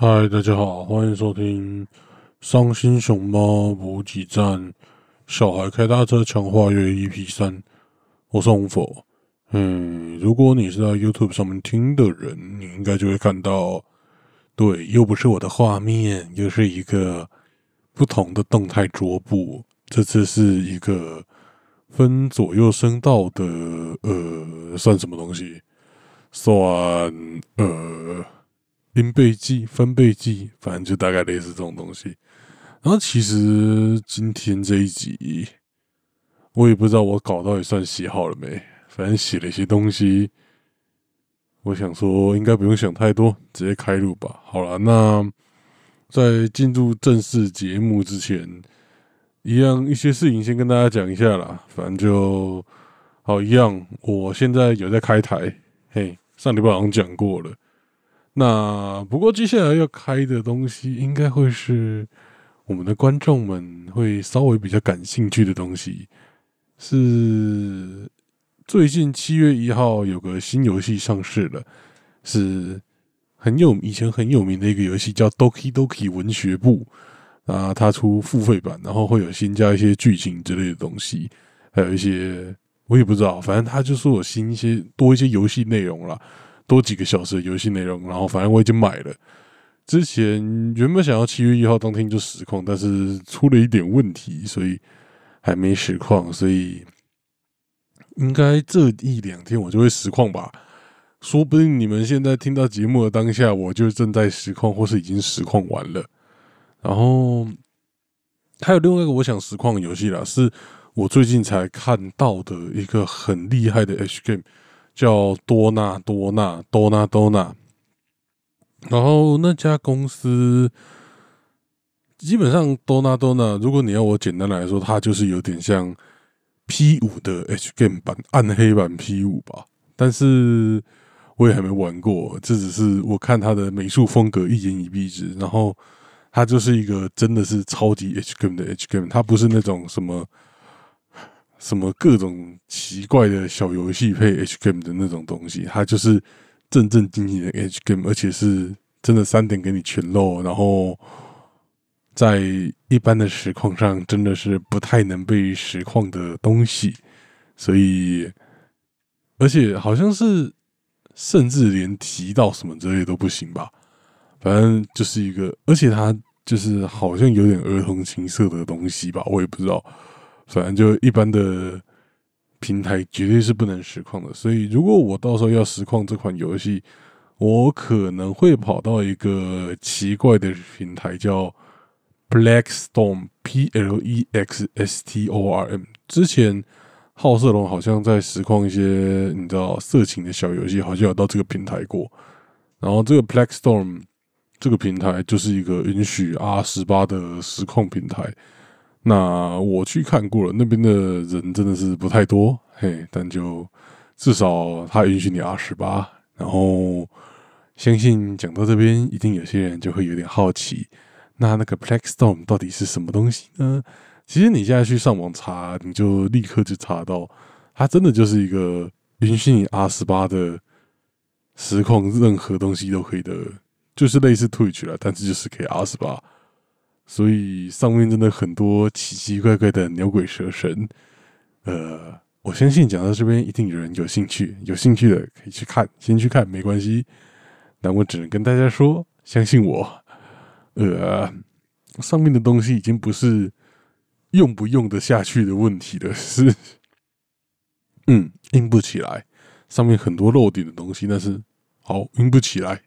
嗨，大家好，欢迎收听《伤心熊猫补给站》小孩开大车强化月 EP 三，我是红否。嗯，如果你是在 YouTube 上面听的人，你应该就会看到，对，又不是我的画面，又是一个不同的动态桌布。这次是一个分左右声道的，呃，算什么东西？算呃。音倍计、分贝计，反正就大概类似这种东西。然后其实今天这一集，我也不知道我搞到底算写好了没，反正写了一些东西。我想说，应该不用想太多，直接开录吧。好了，那在进入正式节目之前，一样一些事情先跟大家讲一下啦。反正就好一样，我现在有在开台，嘿，上礼拜好像讲过了。那不过接下来要开的东西，应该会是我们的观众们会稍微比较感兴趣的东西。是最近七月一号有个新游戏上市了，是很有以前很有名的一个游戏，叫《Doki Doki 文学部》啊，它出付费版，然后会有新加一些剧情之类的东西，还有一些我也不知道，反正它就是有新一些多一些游戏内容了。多几个小时的游戏内容，然后反正我已经买了。之前原本想要七月一号当天就实况，但是出了一点问题，所以还没实况。所以应该这一两天我就会实况吧。说不定你们现在听到节目的当下，我就正在实况，或是已经实况完了。然后还有另外一个我想实况的游戏啦，是我最近才看到的一个很厉害的 H game。叫多纳多纳多纳多纳，然后那家公司基本上多纳多纳，如果你要我简单来说，它就是有点像 P 五的 H game 版暗黑版 P 五吧。但是我也还没玩过，这只是我看它的美术风格一言以蔽之。然后它就是一个真的是超级 H game 的 H game，它不是那种什么。什么各种奇怪的小游戏配 H game 的那种东西，它就是正正经经的 H game，而且是真的三点给你全漏，然后在一般的实况上真的是不太能被实况的东西，所以而且好像是甚至连提到什么之类都不行吧，反正就是一个，而且它就是好像有点儿童情色的东西吧，我也不知道。反正就一般的平台绝对是不能实况的，所以如果我到时候要实况这款游戏，我可能会跑到一个奇怪的平台，叫 Black Storm（P L E X S T O R M）。之前好色龙好像在实况一些你知道色情的小游戏，好像有到这个平台过。然后这个 Black Storm 这个平台就是一个允许 R 十八的实况平台。那我去看过了，那边的人真的是不太多，嘿，但就至少他允许你 R 十八，然后相信讲到这边，一定有些人就会有点好奇，那那个 Blackstorm 到底是什么东西呢？其实你现在去上网查，你就立刻就查到，它真的就是一个允许你 R 十八的实况，任何东西都可以的，就是类似 Twitch 了，但是就是可以 R 十八。所以上面真的很多奇奇怪怪的牛鬼蛇神，呃，我相信讲到这边一定有人有兴趣，有兴趣的可以去看，先去看没关系。但我只能跟大家说，相信我，呃，上面的东西已经不是用不用得下去的问题了，是，嗯，硬不起来。上面很多漏点的东西，但是好硬不起来。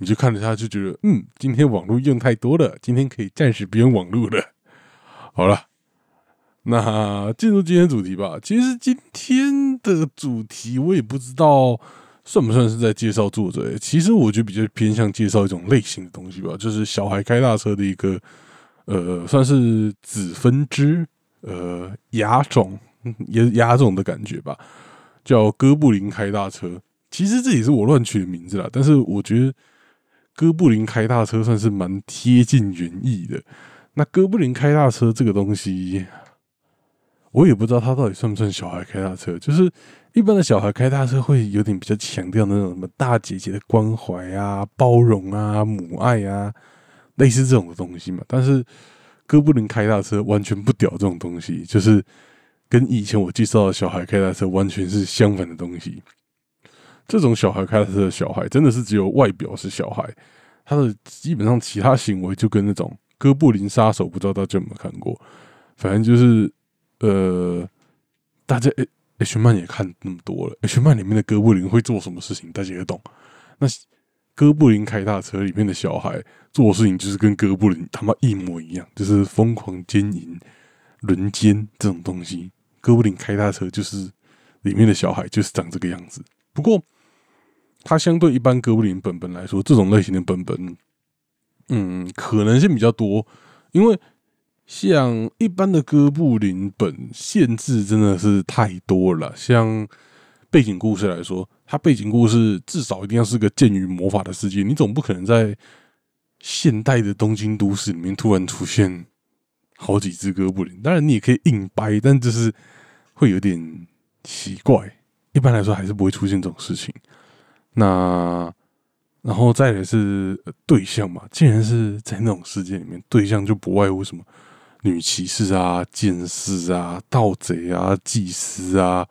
你就看着他，就觉得嗯，今天网络用太多了，今天可以暂时不用网络了。好了，那进入今天主题吧。其实今天的主题我也不知道算不算是在介绍作者。其实我觉得比较偏向介绍一种类型的东西吧，就是小孩开大车的一个呃，算是子分支呃亚种 也亚种的感觉吧，叫哥布林开大车。其实这也是我乱取的名字啦，但是我觉得。哥布林开大车算是蛮贴近原意的。那哥布林开大车这个东西，我也不知道他到底算不算小孩开大车。就是一般的小孩开大车会有点比较强调那种什么大姐姐的关怀啊、包容啊、母爱啊，类似这种的东西嘛。但是哥布林开大车完全不屌这种东西，就是跟以前我介绍的小孩开大车完全是相反的东西。这种小孩开大车的小孩，真的是只有外表是小孩，他的基本上其他行为就跟那种哥布林杀手，不知道大家有没有看过？反正就是呃，大家 H 漫也看那么多了，H 漫里面的哥布林会做什么事情，大家也懂。那哥布林开大车里面的小孩做事情，就是跟哥布林他妈一模一样，就是疯狂奸淫、轮奸这种东西。哥布林开大车就是里面的小孩，就是长这个样子。不过。它相对一般哥布林本本来说，这种类型的本本，嗯，可能性比较多，因为像一般的哥布林本限制真的是太多了。像背景故事来说，它背景故事至少一定要是个剑与魔法的世界，你总不可能在现代的东京都市里面突然出现好几只哥布林。当然，你也可以硬掰，但就是会有点奇怪。一般来说，还是不会出现这种事情。那，然后再来是对象嘛？既然是在那种世界里面，对象就不外乎什么女骑士啊、剑士啊、盗贼啊、祭司啊，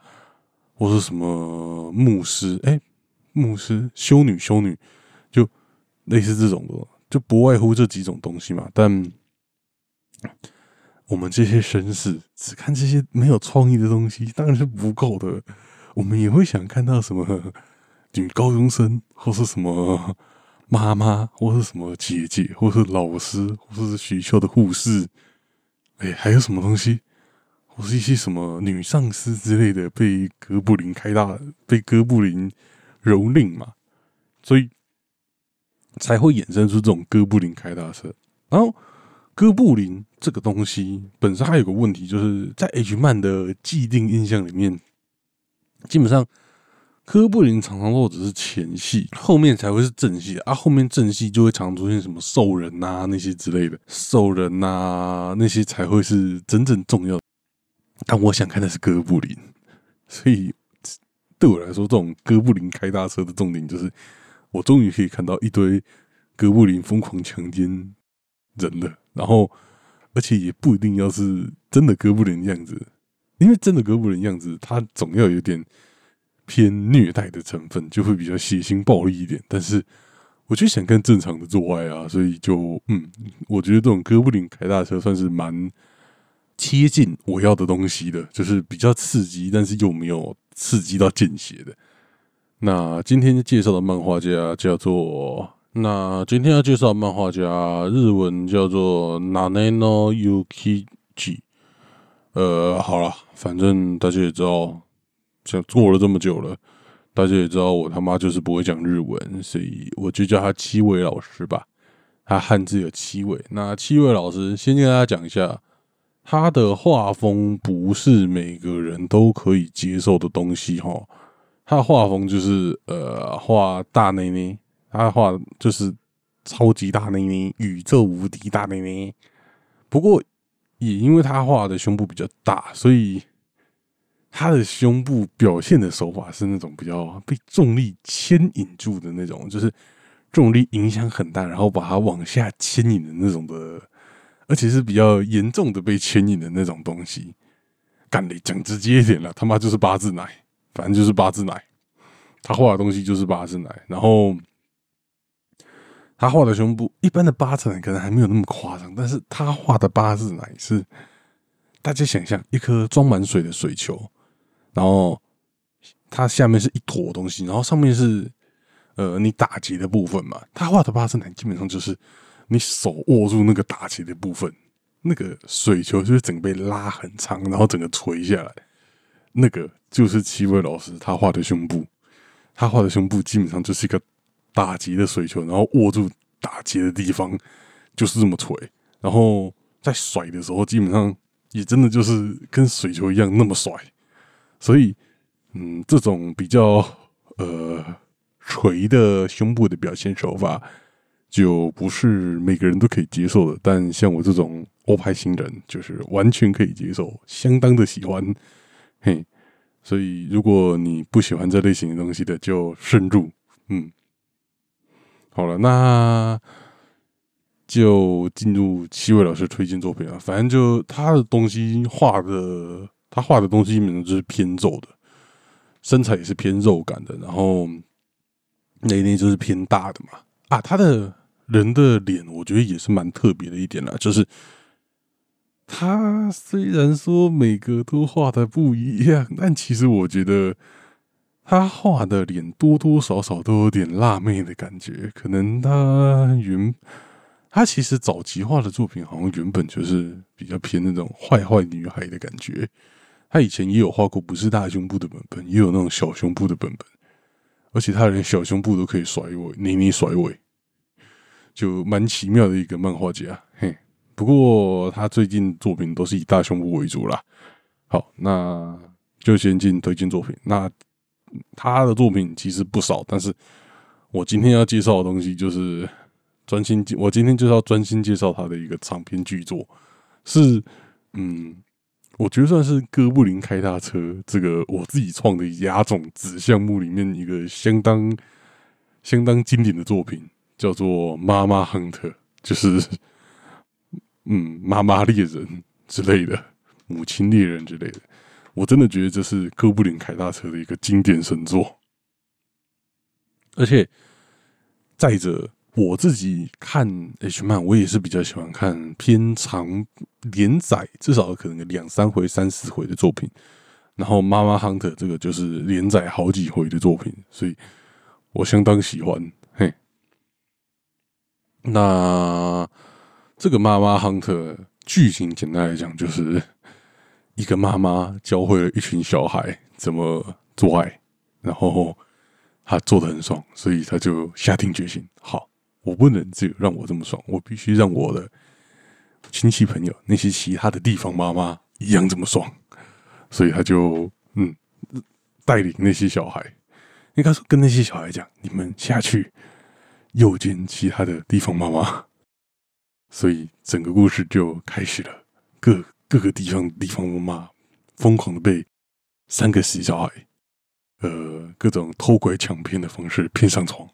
或是什么牧师？哎，牧师、修女、修女，就类似这种的，就不外乎这几种东西嘛。但我们这些绅士只看这些没有创意的东西，当然是不够的。我们也会想看到什么。女高中生，或是什么 妈妈，或是什么姐姐，或是老师，或是学校的护士，哎，还有什么东西，或是一些什么女上司之类的，被哥布林开大，被哥布林蹂躏嘛，所以才会衍生出这种哥布林开大车。然后，哥布林这个东西本身还有个问题，就是在 H 漫的既定印象里面，基本上。哥布林常常都只是前戏，后面才会是正戏啊。后面正戏就会常出现什么兽人呐那些之类的，兽人呐那些才会是真正重要。但我想看的是哥布林，所以对我来说，这种哥布林开大车的重点就是，我终于可以看到一堆哥布林疯狂强奸人了。然后，而且也不一定要是真的哥布林样子，因为真的哥布林样子，他总要有点。偏虐待的成分就会比较血腥暴力一点，但是我就想看正常的做爱啊，所以就嗯，我觉得这种哥布林开大车算是蛮贴近我要的东西的，就是比较刺激，但是又没有刺激到见血的。那今天介绍的漫画家叫做，那今天要介绍的漫画家日文叫做 Naneno Yukiji。呃，好了，反正大家也知道。讲做了这么久了，大家也知道我他妈就是不会讲日文，所以我就叫他七尾老师吧。他汉字有七尾。那七尾老师先跟大家讲一下，他的画风不是每个人都可以接受的东西哈。他的画风就是呃画大内内，他画就是超级大内内，宇宙无敌大内内。不过也因为他画的胸部比较大，所以。他的胸部表现的手法是那种比较被重力牵引住的那种，就是重力影响很大，然后把它往下牵引的那种的，而且是比较严重的被牵引的那种东西。干的讲直接一点了，他妈就是八字奶，反正就是八字奶。他画的东西就是八字奶，然后他画的胸部，一般的八字奶可能还没有那么夸张，但是他画的八字奶是大家想象一颗装满水的水球。然后它下面是一坨东西，然后上面是呃你打结的部分嘛。他画的八字奶基本上就是你手握住那个打结的部分，那个水球就是整个被拉很长，然后整个垂下来，那个就是七位老师他画的胸部。他画的胸部基本上就是一个打结的水球，然后握住打结的地方就是这么垂，然后在甩的时候基本上也真的就是跟水球一样那么甩。所以，嗯，这种比较呃垂的胸部的表现手法，就不是每个人都可以接受的。但像我这种欧派新人，就是完全可以接受，相当的喜欢。嘿，所以如果你不喜欢这类型的东西的，就慎入。嗯，好了，那就进入七位老师推荐作品啊。反正就他的东西画的，他画的东西基本上就是偏肉的，身材也是偏肉感的，然后内内就是偏大的嘛。啊，他的人的脸，我觉得也是蛮特别的一点啦，就是他虽然说每个都画的不一样，但其实我觉得。他画的脸多多少少都有点辣妹的感觉，可能他原他其实早期画的作品好像原本就是比较偏那种坏坏女孩的感觉。他以前也有画过不是大胸部的本本，也有那种小胸部的本本，而且他连小胸部都可以甩尾，捏捏甩尾，就蛮奇妙的一个漫画家。嘿，不过他最近作品都是以大胸部为主啦。好，那就先进推荐作品。那他的作品其实不少，但是我今天要介绍的东西就是专心，我今天就是要专心介绍他的一个长篇巨作，是嗯，我觉得算是哥布林开大车这个我自己创的亚种子项目里面一个相当相当经典的作品，叫做《妈妈亨特》，就是嗯，妈妈猎人之类的，母亲猎人之类的。我真的觉得这是哥布林开大车的一个经典神作，而且再者，我自己看 H 漫，我也是比较喜欢看偏长连载，至少可能两三回、三四回的作品。然后《妈妈 Hunter》这个就是连载好几回的作品，所以我相当喜欢。嘿，那这个《妈妈 Hunter》剧情简单来讲就是。一个妈妈教会了一群小孩怎么做爱，然后他做的很爽，所以他就下定决心：好，我不能只有让我这么爽，我必须让我的亲戚朋友那些其他的地方妈妈一样这么爽。所以他就嗯，带领那些小孩，应该说跟那些小孩讲：你们下去诱奸其他的地方妈妈。所以整个故事就开始了。各各个地方地方妈妈疯狂的被三个死小孩，呃，各种偷拐抢骗的方式骗上床，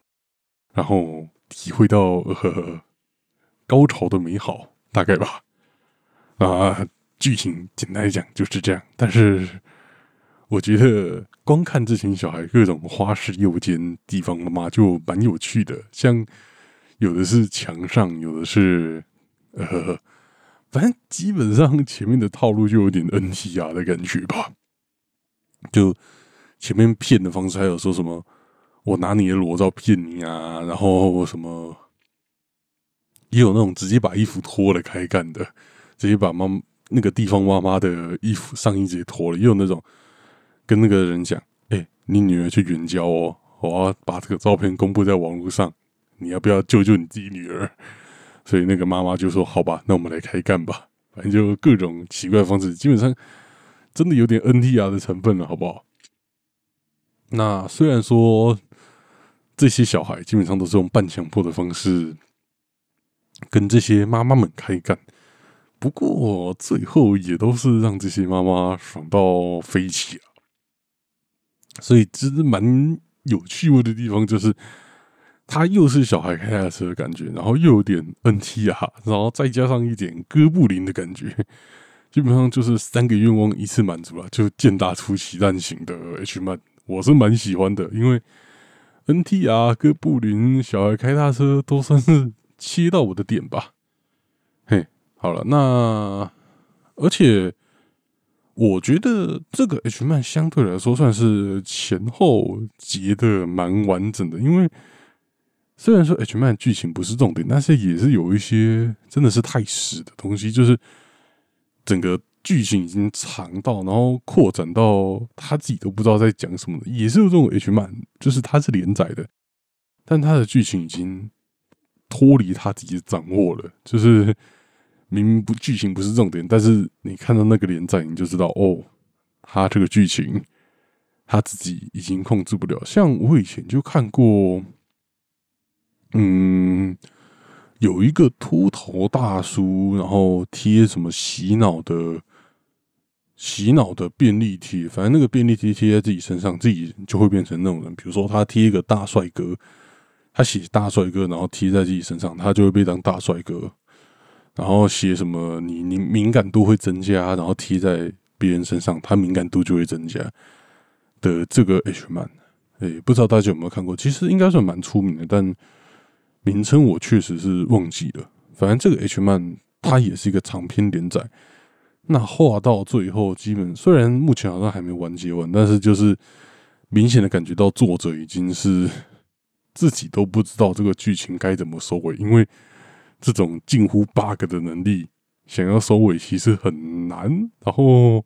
然后体会到呃 高潮的美好，大概吧。啊，剧情简单来讲就是这样。但是我觉得光看这群小孩各种花式诱奸地方的嘛就蛮有趣的，像有的是墙上，有的是呃。反正基本上前面的套路就有点 N T R 的感觉吧，就前面骗的方式，还有说什么我拿你的裸照骗你啊，然后什么也有那种直接把衣服脱了开干的，直接把妈那个地方妈妈的衣服上衣直接脱了，也有那种跟那个人讲，哎，你女儿去援交哦，我要把这个照片公布在网络上，你要不要救救你自己女儿？所以那个妈妈就说：“好吧，那我们来开干吧。反正就各种奇怪方式，基本上真的有点 NTR 的成分了，好不好？那虽然说这些小孩基本上都是用半强迫的方式跟这些妈妈们开干，不过最后也都是让这些妈妈爽到飞起啊！所以其实蛮有趣味的地方就是。”他又是小孩开的车的感觉，然后又有点 NT 啊，然后再加上一点哥布林的感觉，基本上就是三个愿望一次满足了，就剑大出奇蛋型的 H man，，我是蛮喜欢的，因为 NT 啊、哥布林、小孩开大车都算是切到我的点吧。嘿，好了，那而且我觉得这个 H 漫相对来说算是前后结的蛮完整的，因为。虽然说 H 漫剧情不是重点，但是也是有一些真的是太屎的东西，就是整个剧情已经长到，然后扩展到他自己都不知道在讲什么的，也是有这种 H 漫，就是它是连载的，但它的剧情已经脱离他自己的掌握了，就是明明不剧情不是重点，但是你看到那个连载，你就知道哦，他这个剧情他自己已经控制不了。像我以前就看过。嗯，有一个秃头大叔，然后贴什么洗脑的洗脑的便利贴，反正那个便利贴贴在自己身上，自己就会变成那种人。比如说，他贴一个大帅哥，他写大帅哥，然后贴在自己身上，他就会被当大帅哥。然后写什么你你敏感度会增加，然后贴在别人身上，他敏感度就会增加的这个 H man，哎，不知道大家有没有看过？其实应该算蛮出名的，但名称我确实是忘记了。反正这个 H man 它也是一个长篇连载，那画到最后，基本虽然目前好像还没完结完，但是就是明显的感觉到作者已经是自己都不知道这个剧情该怎么收尾，因为。这种近乎 bug 的能力，想要收尾其实很难，然后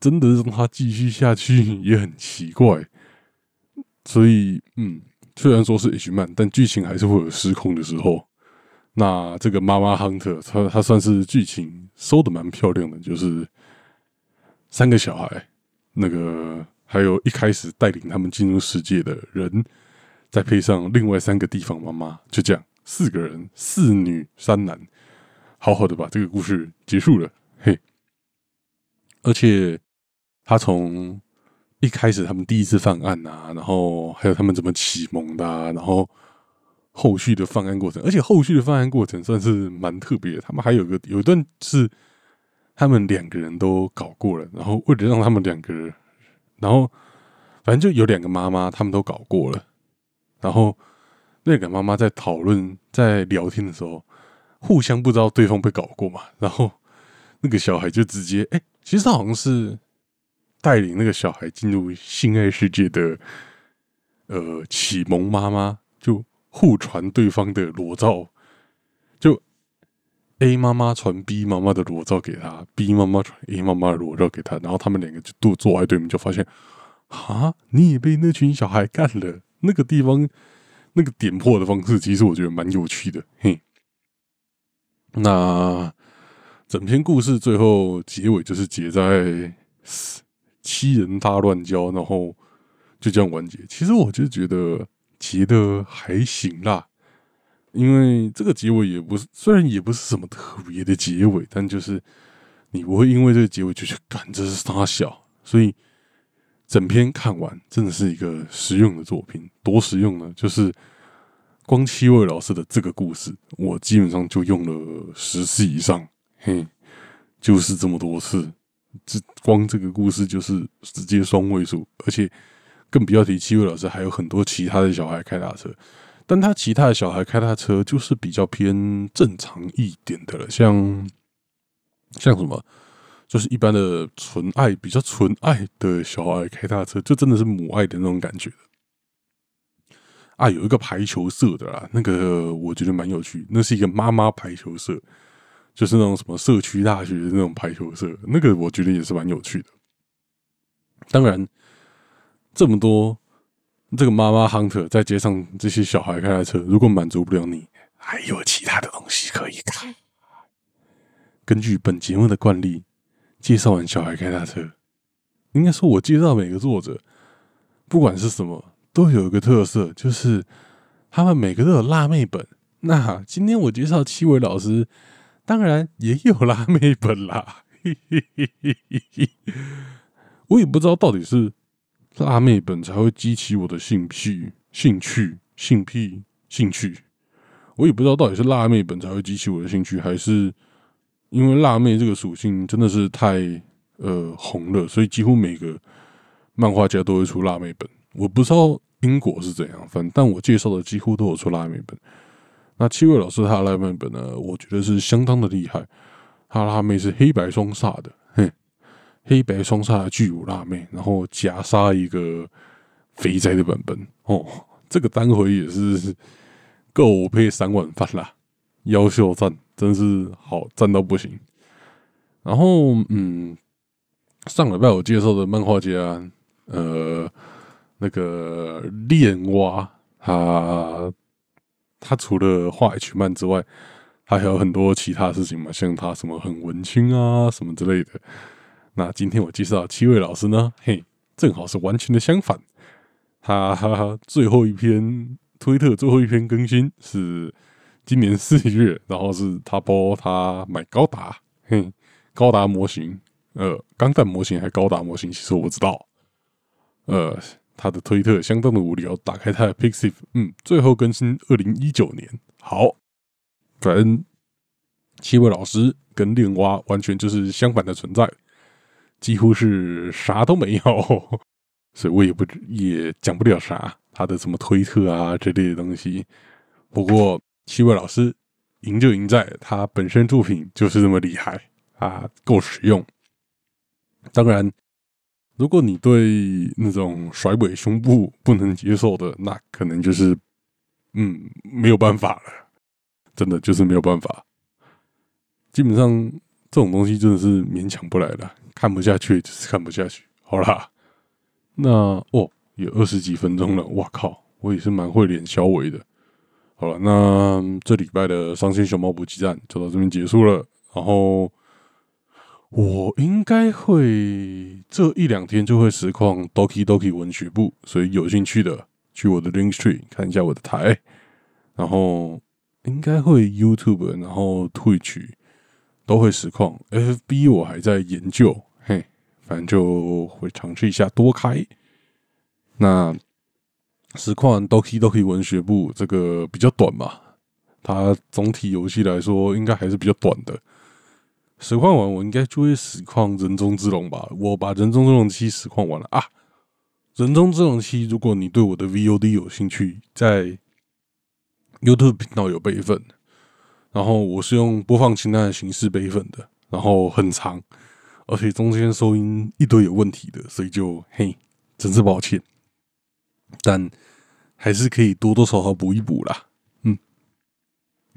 真的让他继续下去 也很奇怪。所以，嗯，虽然说是 H 漫，但剧情还是会有失控的时候。那这个妈妈 Hunter，他他算是剧情收的蛮漂亮的，就是三个小孩，那个还有一开始带领他们进入世界的人，再配上另外三个地方妈妈，就这样。四个人，四女三男，好好的把这个故事结束了，嘿。而且他从一开始他们第一次犯案啊，然后还有他们怎么启蒙的，然后后续的犯案过程，而且后续的犯案过程算是蛮特别。他们还有个有一段是他们两个人都搞过了，然后为了让他们两个人，然后反正就有两个妈妈，他们都搞过了，然后。那个妈妈在讨论、在聊天的时候，互相不知道对方被搞过嘛？然后那个小孩就直接哎，其实好像是带领那个小孩进入性爱世界的呃启蒙妈妈，就互传对方的裸照，就 A 妈妈传 B 妈妈的裸照给他，B 妈妈传 A 妈妈的裸照给他，然后他们两个就都坐在对面，就发现啊，你也被那群小孩干了，那个地方。那个点破的方式，其实我觉得蛮有趣的。嘿，那整篇故事最后结尾就是结在七人大乱交，然后就这样完结。其实我就觉得结的还行啦，因为这个结尾也不是，虽然也不是什么特别的结尾，但就是你不会因为这个结尾就去感这是傻小，所以。整篇看完，真的是一个实用的作品。多实用呢？就是光七位老师的这个故事，我基本上就用了十次以上。嘿，就是这么多次。这光这个故事就是直接双位数，而且更不要提七位老师还有很多其他的小孩开大车，但他其他的小孩开大车就是比较偏正常一点的了，像像什么。就是一般的纯爱，比较纯爱的小孩开大车，就真的是母爱的那种感觉啊，有一个排球社的啦，那个我觉得蛮有趣。那是一个妈妈排球社，就是那种什么社区大学的那种排球社，那个我觉得也是蛮有趣的。当然，这么多这个妈妈 hunter 在街上这些小孩开的车，如果满足不了你，还有其他的东西可以看。根据本节目的惯例。介绍完小孩开大车，应该说，我介绍每个作者，不管是什么，都有一个特色，就是他们每个都有辣妹本。那今天我介绍七位老师，当然也有辣妹本啦。我也不知道到底是辣妹本才会激起我的兴趣、兴趣、性癖、兴趣。我也不知道到底是辣妹本才会激起我的兴趣，还是。因为辣妹这个属性真的是太呃红了，所以几乎每个漫画家都会出辣妹本。我不知道因果是怎样，反正但我介绍的几乎都有出辣妹本。那七位老师他的辣妹本呢，我觉得是相当的厉害。他辣妹是黑白双煞的，黑白双煞的巨乳辣妹，然后夹杀一个肥宅的版本哦。这个单回也是够配三碗饭啦，优秀赞。真是好赞到不行，然后嗯，上礼拜我介绍的漫画家，呃，那个恋蛙，他他除了画 H 漫之外，他还有很多其他事情嘛，像他什么很文青啊什么之类的。那今天我介绍七位老师呢，嘿，正好是完全的相反。他最后一篇推特最后一篇更新是。今年四月，然后是他播他买高达，嘿，高达模型，呃，钢弹模型还高达模型，其实我不知道。呃，他的推特相当的无聊，打开他的 Pixiv，嗯，最后更新二零一九年。好，反正七位老师跟恋蛙完全就是相反的存在，几乎是啥都没有，所以我也不也讲不了啥他的什么推特啊这类的东西。不过。七位老师赢就赢在他本身作品就是这么厉害啊，够实用。当然，如果你对那种甩尾胸部不能接受的，那可能就是嗯没有办法了，真的就是没有办法。基本上这种东西真的是勉强不来的，看不下去就是看不下去。好啦，那哦有二十几分钟了，我靠，我也是蛮会脸小尾的。好了，那这礼拜的伤心熊猫补给站就到这边结束了。然后我应该会这一两天就会实况 Doki Doki 文学部，所以有兴趣的去我的 Link Tree 看一下我的台。然后应该会 YouTube，然后推取都会实况。FB 我还在研究，嘿，反正就会尝试一下多开。那。实况 Doki Doki 文学部这个比较短嘛，它总体游戏来说应该还是比较短的。实况完我应该就会实况人中之龙吧，我把人中之龙七实况完了啊。人中之龙七，如果你对我的 VOD 有兴趣，在 YouTube 频道有备份，然后我是用播放清单的形式备份的，然后很长，而且中间收音一堆有问题的，所以就嘿，真是抱歉，但。还是可以多多少少补一补啦，嗯，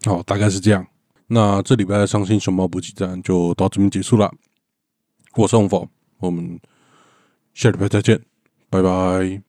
好，大概是这样。那这礼拜的伤心熊猫补给站就到这边结束了。我是洪否，我们下礼拜再见，拜拜。